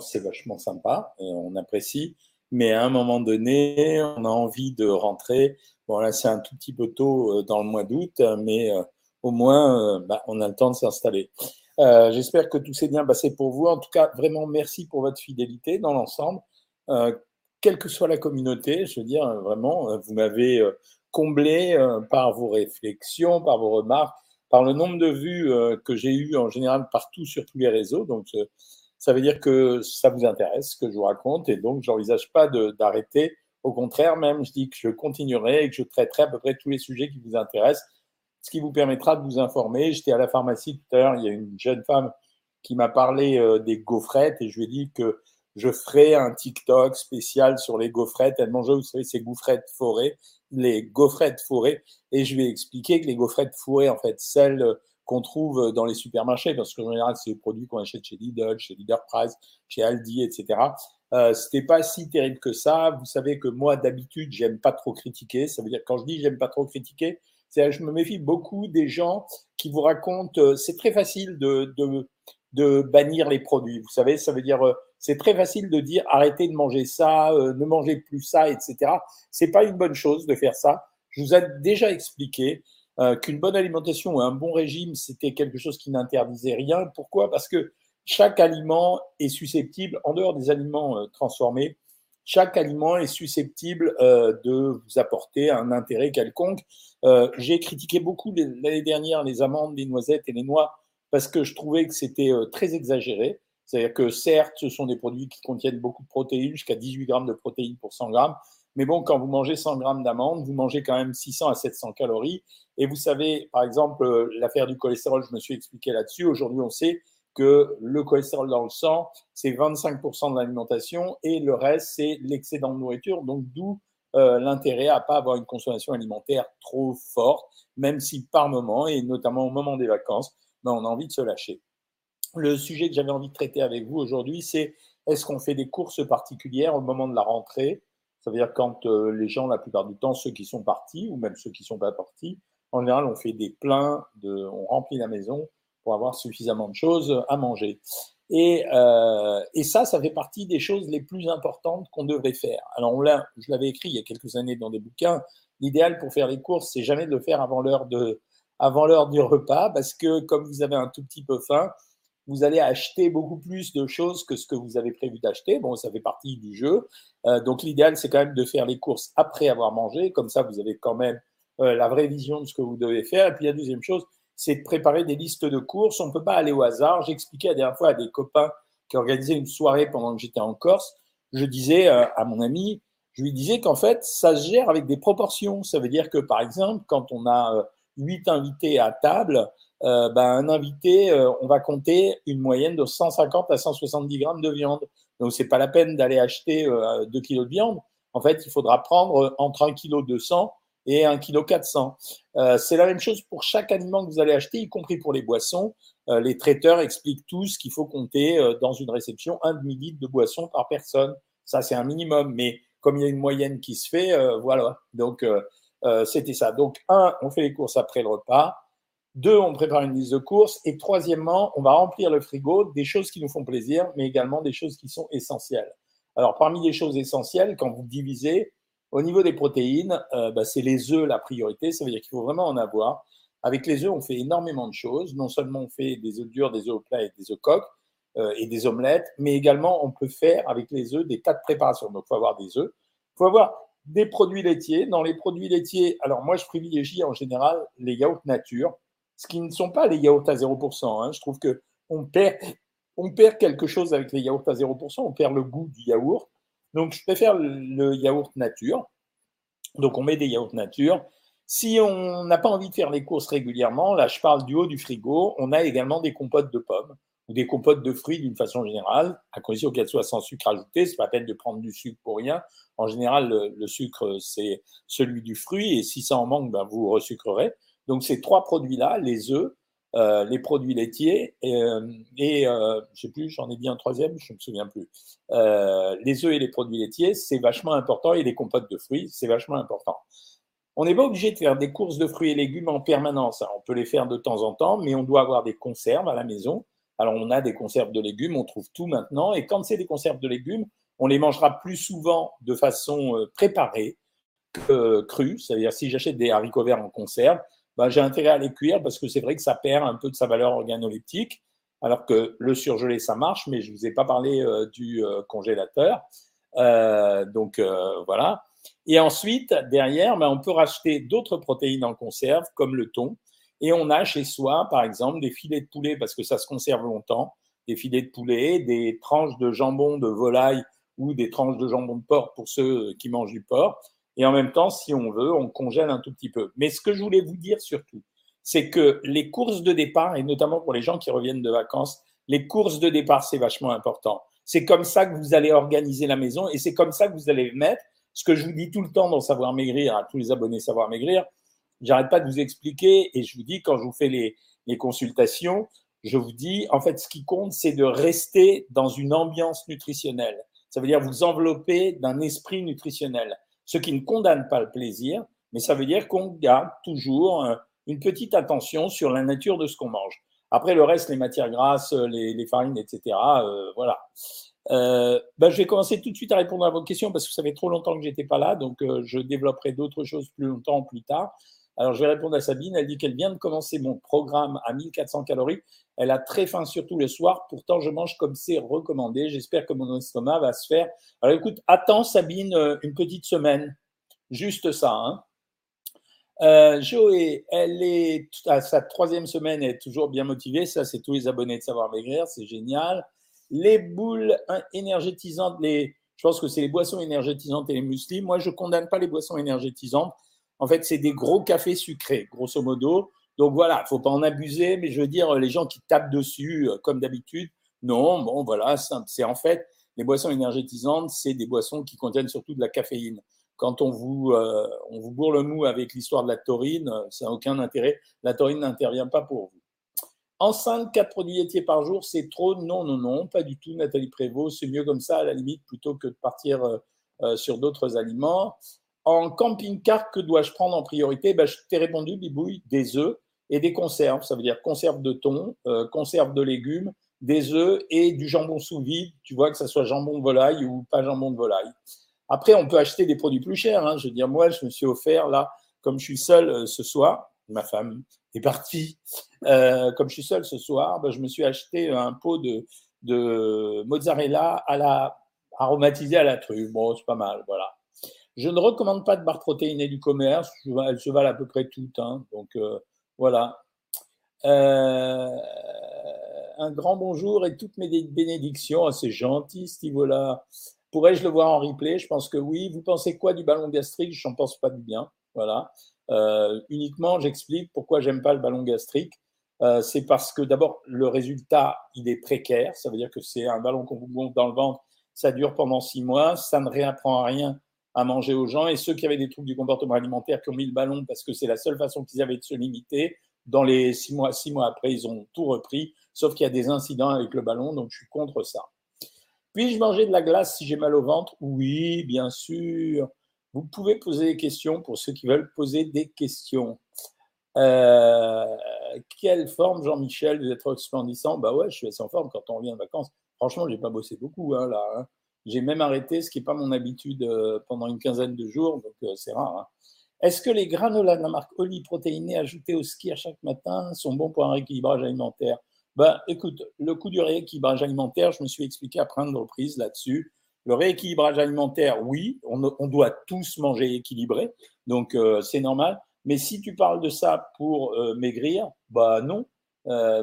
c'est vachement sympa, et on apprécie. Mais à un moment donné, on a envie de rentrer. Bon, là, c'est un tout petit peu tôt euh, dans le mois d'août, mais euh, au moins, euh, bah, on a le temps de s'installer. J'espère que tout s'est bien passé pour vous. En tout cas, vraiment, merci pour votre fidélité dans l'ensemble. quelle que soit la communauté, je veux dire, vraiment, vous m'avez comblé par vos réflexions, par vos remarques, par le nombre de vues que j'ai eues en général partout sur tous les réseaux. Donc, ça veut dire que ça vous intéresse ce que je vous raconte et donc j'envisage pas d'arrêter. Au contraire, même, je dis que je continuerai et que je traiterai à peu près tous les sujets qui vous intéressent, ce qui vous permettra de vous informer. J'étais à la pharmacie tout à l'heure, il y a une jeune femme qui m'a parlé euh, des gaufrettes et je lui ai dit que je ferai un TikTok spécial sur les gaufrettes. Elle mangeait, vous savez, ces gaufrettes fourrées, les gaufrettes fourrées. Et je lui ai expliqué que les gaufrettes fourrées, en fait, celles qu'on trouve dans les supermarchés, parce qu'en général, c'est des produits qu'on achète chez Lidl, chez Leader Price, chez Aldi, etc. Euh, c'était pas si terrible que ça. Vous savez que moi, d'habitude, j'aime pas trop critiquer. Ça veut dire quand je dis j'aime pas trop critiquer, c'est je me méfie beaucoup des gens qui vous racontent. Euh, c'est très facile de, de, de bannir les produits. Vous savez, ça veut dire euh, c'est très facile de dire arrêtez de manger ça, euh, ne mangez plus ça, etc. C'est pas une bonne chose de faire ça. Je vous ai déjà expliqué euh, qu'une bonne alimentation ou un bon régime, c'était quelque chose qui n'interdisait rien. Pourquoi? Parce que chaque aliment est susceptible, en dehors des aliments euh, transformés, chaque aliment est susceptible euh, de vous apporter un intérêt quelconque. J'ai critiqué beaucoup l'année dernière les amandes, les noisettes et les noix parce que je trouvais que c'était très exagéré. C'est-à-dire que certes, ce sont des produits qui contiennent beaucoup de protéines, jusqu'à 18 grammes de protéines pour 100 grammes, mais bon, quand vous mangez 100 grammes d'amandes, vous mangez quand même 600 à 700 calories. Et vous savez, par exemple, euh, l'affaire du cholestérol, je me suis expliqué là-dessus. Aujourd'hui, on sait que le cholestérol dans le sang, c'est 25% de l'alimentation et le reste, c'est l'excédent de nourriture. Donc, d'où euh, l'intérêt à pas avoir une consommation alimentaire trop forte, même si par moment, et notamment au moment des vacances, ben, on a envie de se lâcher. Le sujet que j'avais envie de traiter avec vous aujourd'hui, c'est est-ce qu'on fait des courses particulières au moment de la rentrée? Ça veut dire quand euh, les gens, la plupart du temps, ceux qui sont partis, ou même ceux qui ne sont pas partis, en général, on fait des pleins, de, on remplit la maison pour avoir suffisamment de choses à manger. Et, euh, et ça, ça fait partie des choses les plus importantes qu'on devrait faire. Alors, on je l'avais écrit il y a quelques années dans des bouquins. L'idéal pour faire les courses, c'est jamais de le faire avant l'heure de, avant l'heure du repas, parce que comme vous avez un tout petit peu faim, vous allez acheter beaucoup plus de choses que ce que vous avez prévu d'acheter. Bon, ça fait partie du jeu. Euh, donc l'idéal, c'est quand même de faire les courses après avoir mangé. Comme ça, vous avez quand même euh, la vraie vision de ce que vous devez faire. Et puis la deuxième chose, c'est de préparer des listes de courses. On ne peut pas aller au hasard. J'expliquais la dernière fois à des copains qui organisaient une soirée pendant que j'étais en Corse. Je disais euh, à mon ami, je lui disais qu'en fait, ça se gère avec des proportions. Ça veut dire que, par exemple, quand on a huit invités à table, euh, ben, un invité, euh, on va compter une moyenne de 150 à 170 grammes de viande. Donc, c'est pas la peine d'aller acheter 2 euh, kilos de viande. En fait, il faudra prendre entre 1 kg 200 et 1 kg 400. c'est la même chose pour chaque aliment que vous allez acheter, y compris pour les boissons. les traiteurs expliquent tous qu'il faut compter dans une réception un demi-litre de boisson par personne. Ça, c'est un minimum. Mais comme il y a une moyenne qui se fait, voilà. Donc, c'était ça. Donc, un, on fait les courses après le repas. Deux, on prépare une liste de courses. Et troisièmement, on va remplir le frigo des choses qui nous font plaisir, mais également des choses qui sont essentielles. Alors, parmi les choses essentielles, quand vous divisez, au niveau des protéines, euh, bah, c'est les œufs la priorité. Ça veut dire qu'il faut vraiment en avoir. Avec les œufs, on fait énormément de choses. Non seulement on fait des œufs durs, des œufs au plat et des œufs coques euh, et des omelettes, mais également on peut faire avec les œufs des tas de préparations. Donc, il faut avoir des œufs. Il faut avoir des produits laitiers. Dans les produits laitiers, alors moi, je privilégie en général les yaourts nature ce qui ne sont pas les yaourts à 0%. Hein. Je trouve qu'on perd, on perd quelque chose avec les yaourts à 0%, on perd le goût du yaourt. Donc, je préfère le yaourt nature. Donc, on met des yaourts nature. Si on n'a pas envie de faire les courses régulièrement, là, je parle du haut du frigo, on a également des compotes de pommes ou des compotes de fruits d'une façon générale, à condition qu'elles soient sans sucre ajouté. C'est pas peine de prendre du sucre pour rien. En général, le, sucre, c'est celui du fruit, et si ça en manque, ben, vous resucrerez. Donc ces trois produits-là, les œufs, euh, les produits laitiers et, euh, et euh, je sais plus, j'en ai dit un troisième, je ne me souviens plus. les œufs et les produits laitiers, c'est vachement important et les compotes de fruits, c'est vachement important. On n'est pas obligé de faire des courses de fruits et légumes en permanence. on peut les faire de temps en temps, mais on doit avoir des conserves à la maison Alors, on a des conserves de légumes, on trouve tout maintenant. Et quand c'est des conserves de légumes, on les mangera plus souvent de façon euh, préparée que crue. C'est-à-dire, si j'achète des haricots verts en conserve, ben, j'ai intérêt à les cuire parce que c'est vrai que ça perd un peu de sa valeur organoleptique. Alors que le surgelé, ça marche, mais je ne vous ai pas parlé euh, du euh, congélateur. donc, voilà. Et ensuite, derrière, ben, on peut racheter d'autres protéines en conserve, comme le thon. Et on a chez soi, par exemple, des filets de poulet, parce que ça se conserve longtemps, des filets de poulet, des tranches de jambon de volaille ou des tranches de jambon de porc pour ceux qui mangent du porc. Et en même temps, si on veut, on congèle un tout petit peu. Mais ce que je voulais vous dire surtout, c'est que les courses de départ, et notamment pour les gens qui reviennent de vacances, les courses de départ, c'est vachement important. C'est comme ça que vous allez organiser la maison et c'est comme ça que vous allez mettre ce que je vous dis tout le temps dans Savoir Maigrir, à tous les abonnés Savoir Maigrir, j'arrête pas de vous expliquer et je vous dis quand je vous fais les, les consultations, je vous dis en fait ce qui compte c'est de rester dans une ambiance nutritionnelle. Ça veut dire vous envelopper d'un esprit nutritionnel, ce qui ne condamne pas le plaisir, mais ça veut dire qu'on garde toujours euh, une petite attention sur la nature de ce qu'on mange. Après le reste, les matières grasses, les, les farines, etc. Euh, voilà. Euh, ben, je vais commencer tout de suite à répondre à vos questions parce que ça fait trop longtemps que j'étais pas là, donc euh, je développerai d'autres choses plus longtemps plus tard. Alors, je vais répondre à Sabine. Elle dit qu'elle vient de commencer mon programme à 1400 calories. Elle a très faim, surtout le soir. Pourtant, je mange comme c'est recommandé. J'espère que mon estomac va se faire. Alors, écoute, attends, Sabine, euh, une petite semaine. Juste ça. Hein. Euh, Joé, elle est à sa troisième semaine, elle est toujours bien motivée. Ça, c'est tous les abonnés de Savoir Maigrir. C'est génial. Les boules énergétisantes, les, je pense que c'est les boissons énergétisantes et les muesli. Moi, je condamne pas les boissons énergétisantes en fait, c'est des gros cafés sucrés, grosso modo. Donc voilà, il faut pas en abuser, mais je veux dire, les gens qui tapent dessus, euh, comme d'habitude, non, bon, voilà, c'est en fait, les boissons énergétisantes, c'est des boissons qui contiennent surtout de la caféine. Quand on vous, euh, on vous bourre le mou avec l'histoire de la taurine, euh, ça n'a aucun intérêt. La taurine n'intervient pas pour vous. Enceinte, 4 produits laitiers par jour, c'est trop? Non, non, non, pas du tout, Nathalie Prévost. C'est mieux comme ça, à la limite, plutôt que de partir sur d'autres aliments. En camping-car, que dois-je prendre en priorité? Ben, Je t'ai répondu, Bibouille, des œufs et des conserves. Ça veut dire conserve de thon, euh, conserve de légumes, des œufs et du jambon sous vide. Tu vois que ça soit jambon de volaille ou pas jambon de volaille. Après, on peut acheter des produits plus chers. Hein. Je veux dire, moi, je me suis offert, là, comme je suis seul euh, ce soir, ma femme est partie, euh, comme je suis seul ce soir, ben, je me suis acheté un pot de, de mozzarella à la, aromatisé à la truffe. Bon, c'est pas mal, voilà. Je ne recommande pas de barres protéinées du commerce. Elles se valent à peu près toutes. Hein. donc euh, voilà. Euh, un grand bonjour et toutes mes bénédictions. C'est gentil, Stivola. Pourrais-je le voir en replay? Je pense que oui. Vous pensez quoi du ballon gastrique? Je n'en pense pas du bien. Voilà. Euh, uniquement, j'explique pourquoi j'aime pas le ballon gastrique. c'est parce que d'abord, le résultat, il est précaire. Ça veut dire que c'est un ballon qu'on vous monte dans le ventre. Ça dure pendant six mois. Ça ne réapprend à rien à manger aux gens. Et ceux qui avaient des troubles du comportement alimentaire, qui ont mis le ballon parce que c'est la seule façon qu'ils avaient de se limiter, dans les six mois, six mois après, ils ont tout repris, sauf qu'il y a des incidents avec le ballon, donc je suis contre ça. Puis-je manger de la glace si j'ai mal au ventre? Oui, bien sûr. Vous pouvez poser des questions pour ceux qui veulent poser des questions. Euh, quelle forme, Jean-Michel Vous êtes resplendissant? Bah ouais, je suis assez en forme quand on revient de vacances. Franchement, j'ai pas bossé beaucoup hein, là. Hein. J'ai même arrêté, ce qui n'est pas mon habitude euh, pendant une quinzaine de jours, donc euh, c'est rare. Hein. Est-ce que les granolas de la marque Oli protéinés ajoutés au ski à chaque matin sont bons pour un rééquilibrage alimentaire? Ben, Écoute, le coup du rééquilibrage alimentaire, je me suis expliqué à plein de reprises là-dessus. Le rééquilibrage alimentaire, oui, on, doit tous manger équilibré, donc euh, c'est normal. Mais si tu parles de ça pour maigrir, bah non,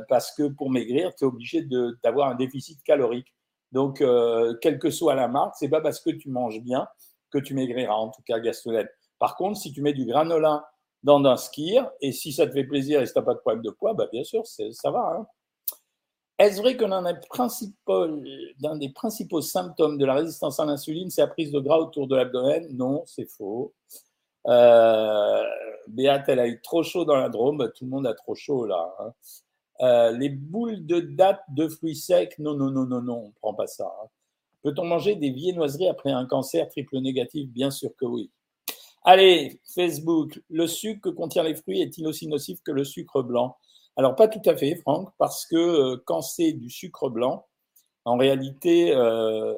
parce que pour maigrir, tu es obligé d'avoir un déficit calorique. Donc, euh, quelle que soit la marque, c'est pas parce que tu manges bien que tu maigriras, en tout cas Gastonette. Par contre, si tu mets du granola dans un skir, et si ça te fait plaisir et si tu n'as pas de problème de poids, bah bien sûr, ça va. Hein. Est-ce vrai que l'un des, principaux symptômes de la résistance à l'insuline, c'est la prise de gras autour de l'abdomen? Non, c'est faux. Euh, elle a eu trop chaud dans la Drôme, tout le monde a trop chaud là. Hein. Euh, les boules de date de fruits secs, non, non, non, non, non, on ne prend pas ça. Hein. Peut-on manger des viennoiseries après un cancer triple négatif? Bien sûr que oui. Allez, Facebook, le sucre que contient les fruits est-il aussi nocif que le sucre blanc? Alors, pas tout à fait, Franck, parce que euh, quand c'est du sucre blanc, en réalité, euh,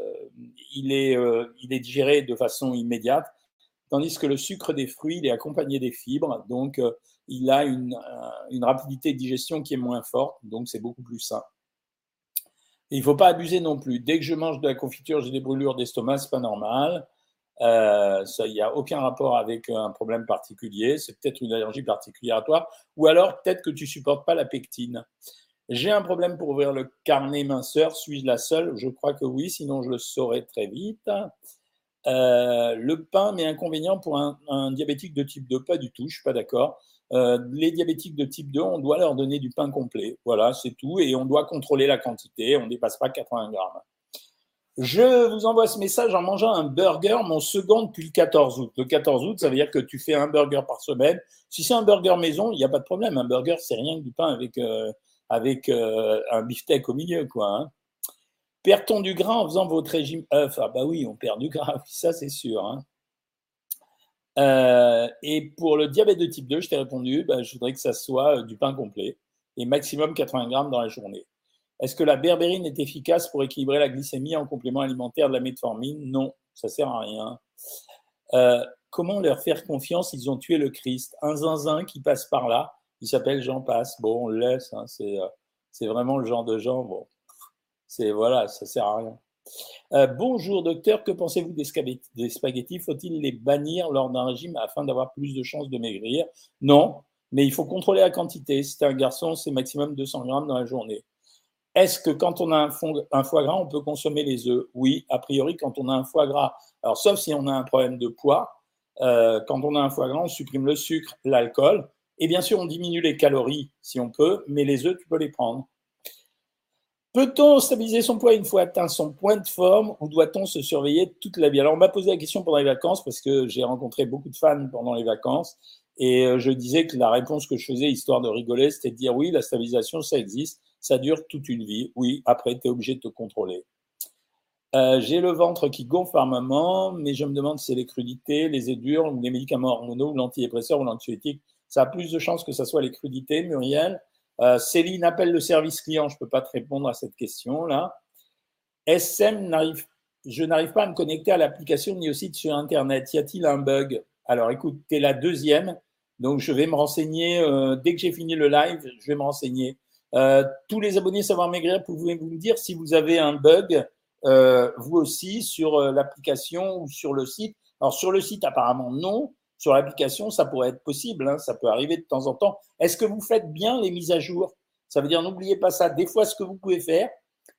il, est, il est de façon immédiate, tandis que le sucre des fruits, il est accompagné des fibres, donc il a une, rapidité de digestion qui est moins forte, donc c'est beaucoup plus sain. il ne faut pas abuser non plus. Dès que je mange de la confiture, j'ai des brûlures d'estomac, ce n'est pas normal. Euh, il n'y a aucun rapport avec un problème particulier. C'est peut-être une allergie particulière à toi. Ou alors, peut-être que tu supportes pas la pectine. J'ai un problème pour ouvrir le carnet minceur. Suis-je la seule? Je crois que oui, sinon je le saurai très vite. Euh, le pain, mais inconvénient pour un, diabétique de type 2, pas du tout, je suis pas d'accord. Euh, les diabétiques de type 2, on doit leur donner du pain complet. Voilà, c'est tout. Et on doit contrôler la quantité. On ne dépasse pas 80 grammes. Je vous envoie ce message en mangeant un burger, mon second depuis le 14 août. Le 14 août, ça veut dire que tu fais un burger par semaine. Si c'est un burger maison, il n'y a pas de problème. Un burger, c'est rien que du pain avec, euh, avec euh, un beefsteak au milieu, quoi. Hein. Perd-on du gras en faisant votre régime œuf? Ah bah oui, on perd du gras, ça c'est sûr. Hein. Euh, et pour le diabète de type 2, je t'ai répondu, bah, je voudrais que ça soit du pain complet et maximum 80 grammes dans la journée. Est-ce que la berbérine est efficace pour équilibrer la glycémie en complément alimentaire de la metformine? Non, ça sert à rien. Euh, comment leur faire confiance? Ils ont tué le Christ. Un zinzin qui passe par là, il s'appelle Jean Passe. Bon, on le laisse. Hein, euh, c'est, vraiment le genre de gens. Bon, c'est voilà, ça sert à rien. Euh, bonjour docteur, que pensez-vous des, spaghettis? Faut-il les bannir lors d'un régime afin d'avoir plus de chances de maigrir? Non, mais il faut contrôler la quantité. Si c'est un garçon, c'est maximum 200 grammes dans la journée. Est-ce que quand on a un, foie gras, on peut consommer les œufs? Oui, a priori, quand on a un foie gras. Alors, sauf si on a un problème de poids, euh, quand on a un foie gras, on supprime le sucre, l'alcool. Et bien sûr, on diminue les calories si on peut, mais les œufs, tu peux les prendre. Peut-on stabiliser son poids une fois atteint son point de forme ou doit-on se surveiller toute la vie? Alors, on m'a posé la question pendant les vacances parce que j'ai rencontré beaucoup de fans pendant les vacances et euh, je disais que la réponse que je faisais, histoire de rigoler, c'était de dire oui, la stabilisation, ça existe ça dure toute une vie. Oui, après, tu es obligé de te contrôler. Euh, j'ai le ventre qui gonfle par mais je me demande si c'est les crudités, les édures, ou les médicaments hormonaux, ou l'antidépresseur ou l'anxiolytique. Ça a plus de chances que ce soit les crudités, Muriel? Euh, Céline appelle le service client, je ne peux pas te répondre à cette question-là. SM n'arrive, je n'arrive pas à me connecter à l'application ni au site sur Internet. Y a-t-il un bug? Alors écoute, tu es la deuxième, donc je vais me renseigner. Euh, dès que j'ai fini le live, je vais me renseigner. Euh, tous les abonnés Savoir Maigrir, pouvez-vous me dire si vous avez un bug, vous aussi, sur l'application ou sur le site? Alors, sur le site, apparemment, non. Sur l'application, ça pourrait être possible, hein, ça peut arriver de temps en temps. Est-ce que vous faites bien les mises à jour? Ça veut dire, n'oubliez pas ça. Des fois, ce que vous pouvez faire,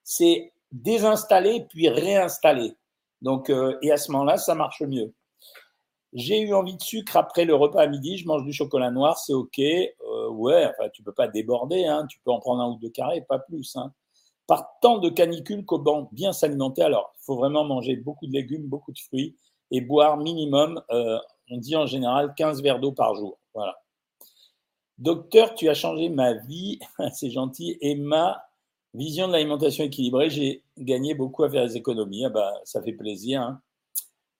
c'est désinstaller puis réinstaller. Donc, et à ce moment-là, ça marche mieux. J'ai eu envie de sucre après le repas à midi, je mange du chocolat noir, c'est OK. Euh, ouais, enfin, tu peux pas déborder, hein, tu peux en prendre un ou deux carrés, pas plus. Hein. Par tant de canicules qu'au bien s'alimenter, alors il faut vraiment manger beaucoup de légumes, beaucoup de fruits et boire minimum, euh, on dit en général 15 verres d'eau par jour. Voilà. Docteur, tu as changé ma vie, c'est gentil, et ma vision de l'alimentation équilibrée, j'ai gagné beaucoup à faire des économies. Ah bah, ça fait plaisir. Hein.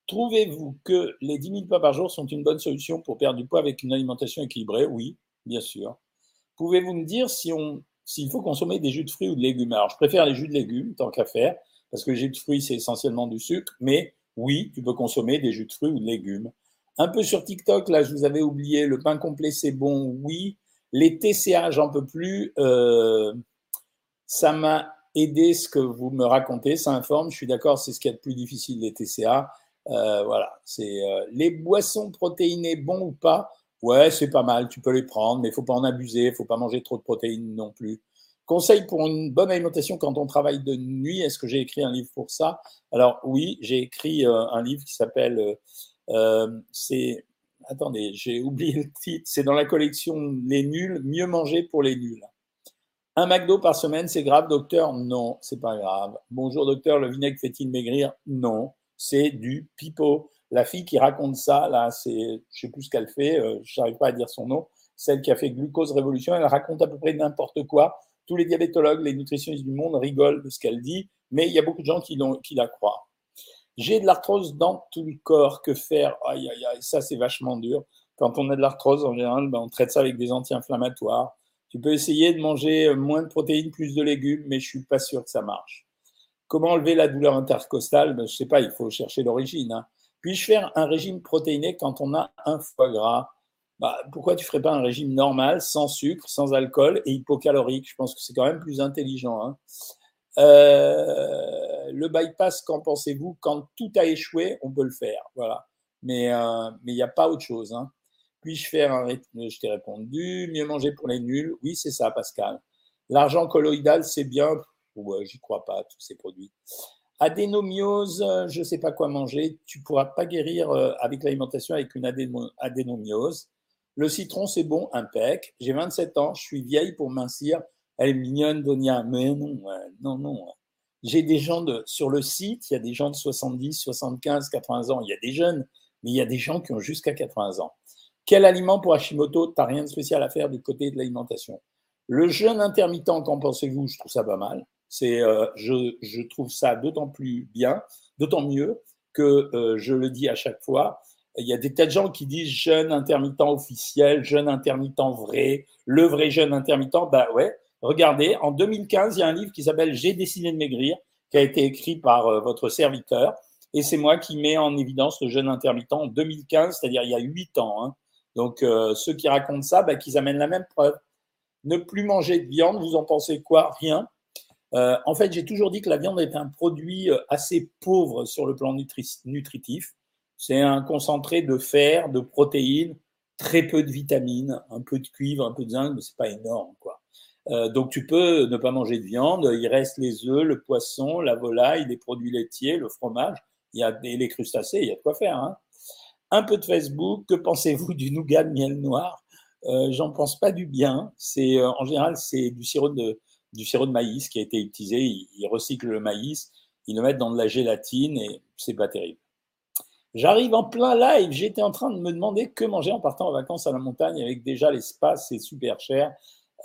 Trouvez-vous que les 10 000 pas par jour sont une bonne solution pour perdre du poids avec une alimentation équilibrée? Oui, bien sûr. Pouvez-vous me dire si on, s'il faut consommer des jus de fruits ou de légumes? Alors, je préfère les jus de légumes, tant qu'à faire, parce que les jus de fruits, c'est essentiellement du sucre, mais oui, tu peux consommer des jus de fruits ou de légumes. Un peu sur TikTok, là, je vous avais oublié, le pain complet, c'est bon, oui. Les TCA, j'en peux plus. Euh, ça m'a aidé ce que vous me racontez, ça informe, je suis d'accord, c'est ce qui est le plus difficile, les TCA. Euh, voilà, c'est euh, les boissons protéinées, bon ou pas, ouais, c'est pas mal, tu peux les prendre, mais il faut pas en abuser, il faut pas manger trop de protéines non plus. Conseil pour une bonne alimentation quand on travaille de nuit, est-ce que j'ai écrit un livre pour ça? Alors oui, j'ai écrit un livre qui s'appelle, c'est, attendez, j'ai oublié le titre, c'est dans la collection Les nuls, mieux manger pour les nuls. Un McDo par semaine, c'est grave, docteur? Non, c'est pas grave. Bonjour, docteur, le vinaigre fait-il maigrir? Non c'est du pipeau. La fille qui raconte ça, là, c'est, je sais plus ce qu'elle fait, euh, je n'arrive pas à dire son nom, celle qui a fait Glucose Révolution, elle raconte à peu près n'importe quoi. Tous les diabétologues, les nutritionnistes du monde rigolent de ce qu'elle dit, mais il y a beaucoup de gens qui la croient. J'ai de l'arthrose dans tout le corps, que faire? Aïe, aïe, aïe, ça c'est vachement dur. Quand on a de l'arthrose, en général, ben, on traite ça avec des anti-inflammatoires. Tu peux essayer de manger moins de protéines, plus de légumes, mais je suis pas sûr que ça marche. Comment enlever la douleur intercostale? Ben, Je sais pas, il faut chercher l'origine. Hein. Puis-je faire un régime protéiné quand on a un foie gras? Bah, Pourquoi tu ferais pas un régime normal, sans sucre, sans alcool et hypocalorique? Je pense que c'est quand même plus intelligent. Hein. Euh, le bypass, qu'en pensez-vous? Quand tout a échoué, on peut le faire. Voilà. Mais euh, il n'y a pas autre chose. Hein. Puis-je faire un rythme Je t'ai répondu. Mieux manger pour les nuls? Oui, c'est ça, Pascal. L'argent colloïdal, c'est bien. Ouais, j'y crois pas, tous ces produits. Adénomiose, je ne sais pas quoi manger. Tu ne pourras pas guérir euh, avec l'alimentation avec une adénomiose. Le citron, c'est bon, impec. J'ai 27 ans, je suis vieille pour mincir. Elle est mignonne, Donia. Mais non, non, non. J'ai des gens de, sur le site, il y a des gens de 70, 75, 80 ans. Il y a des jeunes, mais il y a des gens qui ont jusqu'à 80 ans. Quel aliment pour Hashimoto? Tu n'as rien de spécial à faire du côté de l'alimentation. Le jeûne intermittent, qu'en pensez-vous? Je trouve ça pas mal. C'est, euh, je, je, trouve ça d'autant plus bien, d'autant mieux que euh, je le dis à chaque fois. Il y a des tas de gens qui disent jeûne intermittent officiel, jeûne intermittent vrai, le vrai jeûne intermittent. Bah ouais, regardez, en 2015, il y a un livre qui s'appelle J'ai décidé de maigrir, qui a été écrit par euh, votre serviteur. Et c'est moi qui mets en évidence le jeûne intermittent en 2015, c'est-à-dire il y a huit ans. Hein. Donc, euh, ceux qui racontent ça, bah, qu'ils amènent la même preuve. Ne plus manger de viande, vous en pensez quoi? Rien. Euh, en fait, j'ai toujours dit que la viande est un produit assez pauvre sur le plan nutritif. C'est un concentré de fer, de protéines, très peu de vitamines, un peu de cuivre, un peu de zinc, mais c'est pas énorme, quoi. Donc tu peux ne pas manger de viande. Il reste les œufs, le poisson, la volaille, les produits laitiers, le fromage. Il y a les crustacés, il y a de quoi faire. Hein un peu de Facebook. Que pensez-vous du nougat de miel noir? Euh, J'en pense pas du bien. C'est euh, en général c'est du sirop de du sirop de maïs qui a été utilisé. Ils, recyclent le maïs, ils le mettent dans de la gélatine et c'est pas terrible. J'arrive en plein live. J'étais en train de me demander que manger en partant en vacances à la montagne avec déjà l'espace, c'est super cher.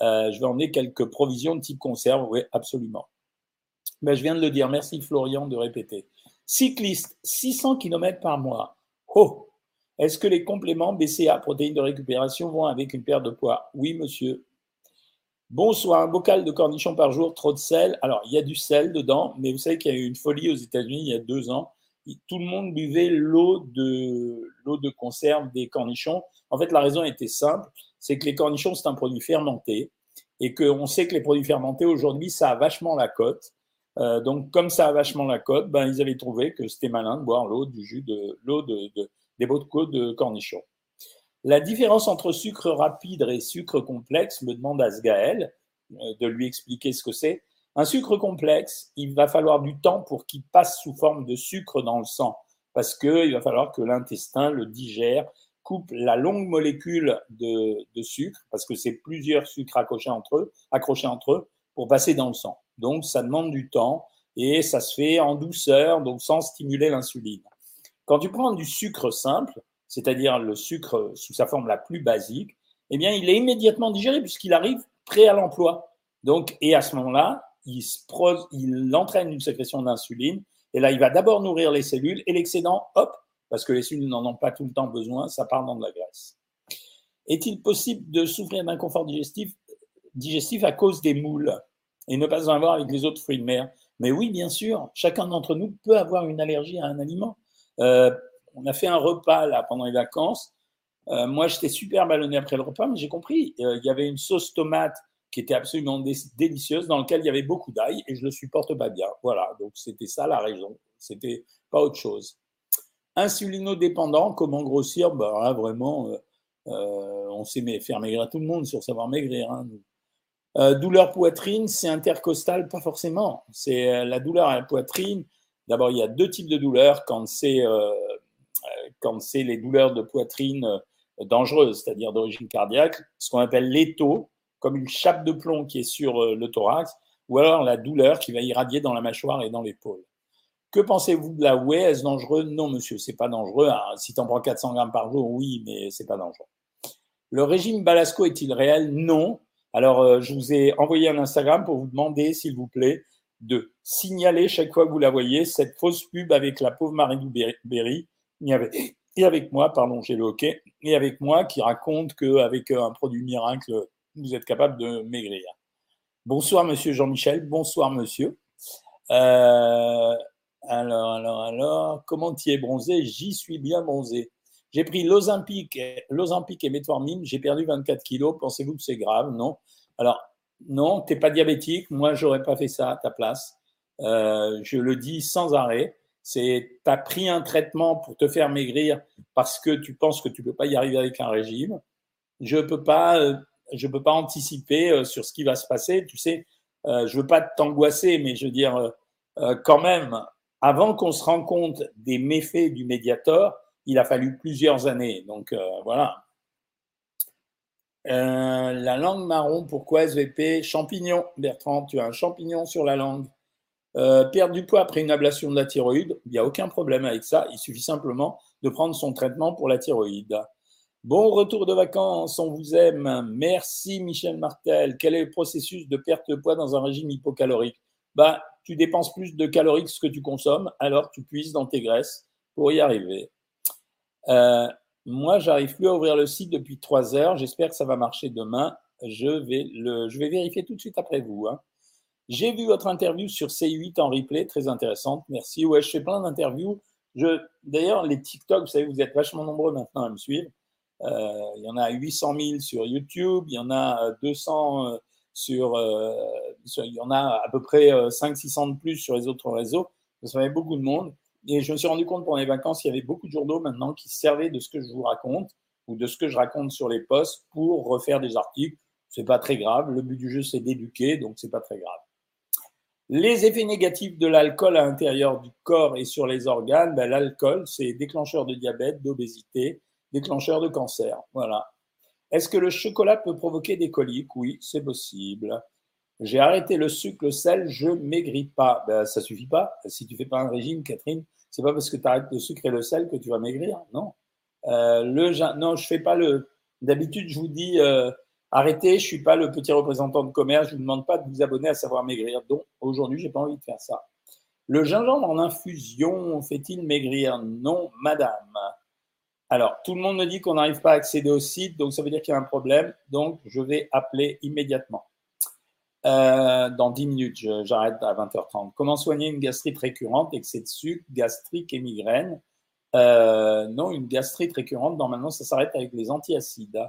Euh, je vais emmener quelques provisions de type conserve. Oui, absolument. Ben, je viens de le dire. Merci Florian de répéter. Cycliste, 600 km par mois. Oh, est-ce que les compléments BCA, protéines de récupération, vont avec une perte de poids? Oui, monsieur. Bonsoir, un bocal de cornichons par jour, trop de sel. Alors, il y a du sel dedans, mais vous savez qu'il y a eu une folie aux États-Unis il y a deux ans. Tout le monde buvait l'eau de, l'eau de conserve des cornichons. En fait, la raison était simple c'est que les cornichons, c'est un produit fermenté et qu'on sait que les produits fermentés, aujourd'hui, ça a vachement la cote. Euh, donc, comme ça a vachement la cote, ben, ils avaient trouvé que c'était malin de boire l'eau du jus de l'eau de, des de de cornichons. La différence entre sucre rapide et sucre complexe me demande à Sgaël euh, de lui expliquer ce que c'est. Un sucre complexe, il va falloir du temps pour qu'il passe sous forme de sucre dans le sang, parce qu'il va falloir que l'intestin le digère, coupe la longue molécule de, sucre, parce que c'est plusieurs sucres accrochés entre, eux, accrochés entre eux, pour passer dans le sang. Donc ça demande du temps et ça se fait en douceur, donc sans stimuler l'insuline. Quand tu prends du sucre simple, c'est-à-dire le sucre sous sa forme la plus basique, eh bien, il est immédiatement digéré puisqu'il arrive prêt à l'emploi. Donc, et à ce moment-là, il, il entraîne une sécrétion d'insuline. Et là, il va d'abord nourrir les cellules et l'excédent, hop, parce que les cellules n'en ont pas tout le temps besoin, ça part dans de la graisse. Est-il possible de souffrir d'un confort digestif, à cause des moules et ne pas en avoir avec les autres fruits de mer? Mais oui, bien sûr, chacun d'entre nous peut avoir une allergie à un aliment. Euh, on a fait un repas là pendant les vacances. Euh, moi, j'étais super ballonné après le repas, mais j'ai compris. Euh, il y avait une sauce tomate qui était absolument délicieuse, dans laquelle il y avait beaucoup d'ail, et je le supporte pas bien. Voilà, donc c'était ça la raison. C'était pas autre chose. Insulinodépendant, comment grossir? Bah, Vraiment, on sait faire maigrir tout le monde sur savoir maigrir. Hein, douleur poitrine, c'est intercostal, pas forcément. C'est la douleur à la poitrine. D'abord, il y a deux types de douleurs quand c'est euh, quand c'est les douleurs de poitrine euh, dangereuses, c'est-à-dire d'origine cardiaque, ce qu'on appelle l'étau, comme une chape de plomb qui est sur euh, le thorax, ou alors la douleur qui va irradier dans la mâchoire et dans l'épaule. Que pensez-vous de la whey? Est-ce dangereux? Non, monsieur, c'est pas dangereux. Ah, si tu en prends 400 grammes par jour, oui, mais c'est pas dangereux. Le régime Balasco est-il réel? Non. Alors, je vous ai envoyé un Instagram pour vous demander, s'il vous plaît, de signaler chaque fois que vous la voyez cette fausse pub avec la pauvre Marie Berry et avec moi, pardon, j'ai le hockey, et avec moi qui raconte qu'avec un produit miracle, vous êtes capable de maigrir. Bonsoir, monsieur Jean-Michel. Bonsoir, monsieur. Euh, alors, alors, alors, comment tu es bronzé? J'y suis bien bronzé. J'ai pris l'Ozempic et Metformine, j'ai perdu 24 kilos. Pensez-vous que c'est grave? Non. Alors, non, tu n'es pas diabétique. Moi, j'aurais pas fait ça à ta place. Euh, je le dis sans arrêt. C'est, as pris un traitement pour te faire maigrir parce que tu penses que tu peux pas y arriver avec un régime. Je peux pas, euh, je peux pas anticiper euh, sur ce qui va se passer. Tu sais, je veux pas t'angoisser, mais je veux dire, quand même, avant qu'on se rende compte des méfaits du Mediator, il a fallu plusieurs années. Donc voilà. la langue marron, pourquoi SVP Champignon, Bertrand, tu as un champignon sur la langue. Euh, perdre du poids après une ablation de la thyroïde, il n'y a aucun problème avec ça. Il suffit simplement de prendre son traitement pour la thyroïde. Bon retour de vacances, on vous aime. Merci Michel Martel. Quel est le processus de perte de poids dans un régime hypocalorique? Bah, Tu dépenses plus de calories que ce que tu consommes, alors tu puisses dans tes graisses pour y arriver. Euh, moi, j'arrive plus à ouvrir le site depuis trois heures. J'espère que ça va marcher demain. Je vais, le, je vais vérifier tout de suite après vous. Hein. J'ai vu votre interview sur C8 en replay, très intéressante. Merci. Ouais, je fais plein d'interviews. Je, d'ailleurs, les TikTok, vous savez, vous êtes vachement nombreux maintenant à me suivre. Euh, il y en a 800 000 sur YouTube, il y en a 200 euh, euh, sur il y en a à peu près 500-600 de plus sur les autres réseaux. Ça fait beaucoup de monde. Et je me suis rendu compte pendant les vacances, il y avait beaucoup de journaux maintenant qui servaient de ce que je vous raconte ou de ce que je raconte sur les posts pour refaire des articles. C'est pas très grave. Le but du jeu, c'est d'éduquer, donc c'est pas très grave. Les effets négatifs de l'alcool à l'intérieur du corps et sur les organes, ben, l'alcool, c'est déclencheur de diabète, d'obésité, déclencheur de cancer. Voilà. Est-ce que le chocolat peut provoquer des coliques? Oui, c'est possible. J'ai arrêté le sucre, le sel, je maigris pas. Ben, ça suffit pas. Si tu fais pas un régime, Catherine, c'est pas parce que tu arrêtes le sucre et le sel que tu vas maigrir. Non. Euh, le, non, je fais pas le. D'habitude, je vous dis, euh, Arrêtez, je suis pas le petit représentant de commerce, je ne vous demande pas de vous abonner à Savoir Maigrir. Donc aujourd'hui, je n'ai pas envie de faire ça. Le gingembre en infusion fait-il maigrir? Non, madame. Alors, tout le monde me dit qu'on n'arrive pas à accéder au site, donc ça veut dire qu'il y a un problème. Donc, je vais appeler immédiatement. Euh, dans 10 minutes, j'arrête à 20h30. Comment soigner une gastrite récurrente, excès de sucre, gastrique et migraine? Euh, Non, une gastrite récurrente, normalement, ça s'arrête avec les antiacides.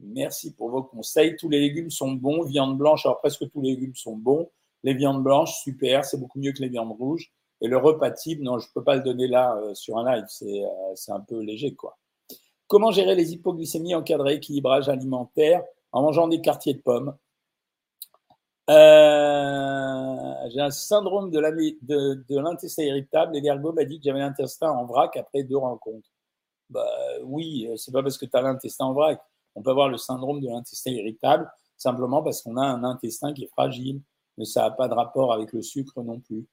Merci pour vos conseils. Tous les légumes sont bons. Viande blanche, alors presque tous les légumes sont bons. Les viandes blanches, super, c'est beaucoup mieux que les viandes rouges. Et le repas type, non, je ne peux pas le donner là euh, sur un live, euh, c'est un peu léger. quoi. Comment gérer les hypoglycémies en cas de rééquilibrage alimentaire en mangeant des quartiers de pommes? Euh, J'ai un syndrome de l'intestin irritable et l'ergo m'a dit que j'avais l'intestin en vrac après deux rencontres. Bah, oui, c'est pas parce que tu as l'intestin en vrac. On peut avoir le syndrome de l'intestin irritable simplement parce qu'on a un intestin qui est fragile, mais ça n'a pas de rapport avec le sucre non plus.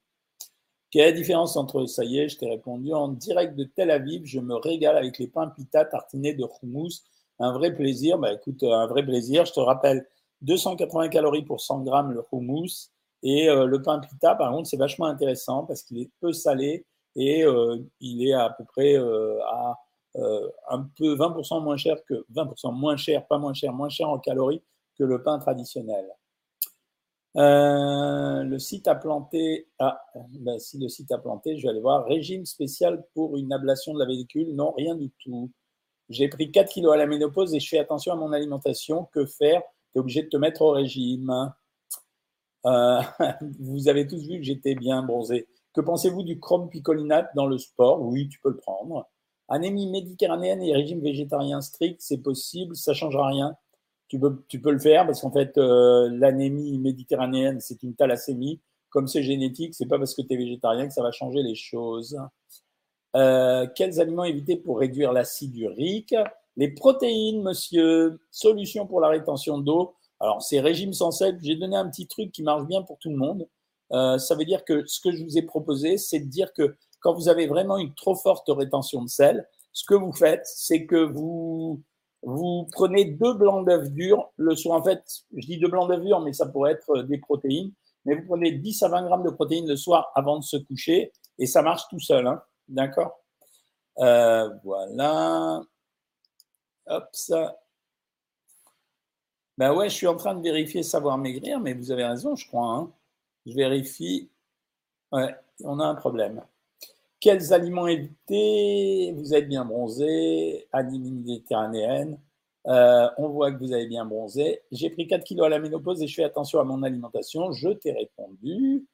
Quelle est la différence entre, ça y est, je t'ai répondu, en direct de Tel Aviv, je me régale avec les pains pita tartinés de houmous. Un vrai plaisir, bah écoute, un vrai plaisir. Je te rappelle, 280 calories pour 100 grammes le houmous. Et euh, le pain pita, par contre, c'est vachement intéressant parce qu'il est peu salé et euh, il est à peu près euh, à euh, un peu 20% moins cher que 20% moins cher, pas moins cher, moins cher en calories que le pain traditionnel. Euh, le site a planté. Ah, ben, si le site a planté, je vais aller voir. Régime spécial pour une ablation de la vésicule Non, rien du tout. J'ai pris 4 kilos à la ménopause et je fais attention à mon alimentation. Que faire? Tu es obligé de te mettre au régime. Euh, vous avez tous vu que j'étais bien bronzé. Que pensez-vous du chrome picolinate dans le sport? Oui, tu peux le prendre. Anémie méditerranéenne et régime végétarien strict, c'est possible, ça changera rien. Tu peux, tu peux le faire parce qu'en fait, euh, l'anémie méditerranéenne, c'est une thalassémie. Comme c'est génétique, c'est pas parce que tu es végétarien que ça va changer les choses. Euh, quels aliments éviter pour réduire l'acide urique? Les protéines, monsieur. Solution pour la rétention d'eau. Alors, c'est régime sans sel. J'ai donné un petit truc qui marche bien pour tout le monde. Euh, ça veut dire que ce que je vous ai proposé, c'est de dire que quand vous avez vraiment une trop forte rétention de sel, ce que vous faites, c'est que vous, vous prenez deux blancs d'œufs durs le soir. En fait, je dis deux blancs d'œufs durs, mais ça pourrait être des protéines. Mais vous prenez 10 à 20 grammes de protéines le soir avant de se coucher et ça marche tout seul. Hein. D'accord? Euh, Voilà. Hop, ça. Ben ouais, je suis en train de vérifier savoir maigrir, mais vous avez raison, je crois. Hein. Je vérifie. Ouais, on a un problème. Quels aliments éviter? Vous êtes bien bronzé, anémie méditerranéenne. Euh, on voit que vous avez bien bronzé. J'ai pris 4 kilos à la ménopause et je fais attention à mon alimentation. Je t'ai répondu.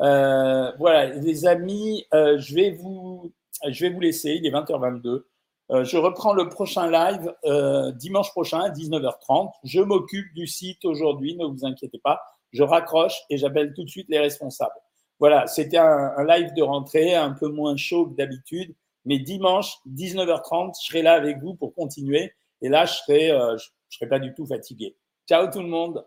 Euh, voilà, les amis, euh, je, vais vous, je vais vous laisser. Il est 20h22. je reprends le prochain live dimanche prochain à 19h30. Je m'occupe du site aujourd'hui, ne vous inquiétez pas. Je raccroche et j'appelle tout de suite les responsables. Voilà, c'était un, live de rentrée, un peu moins chaud que d'habitude. Mais dimanche, 19h30, je serai là avec vous pour continuer. Et là, je serai, euh, je serai pas du tout fatigué. Ciao tout le monde.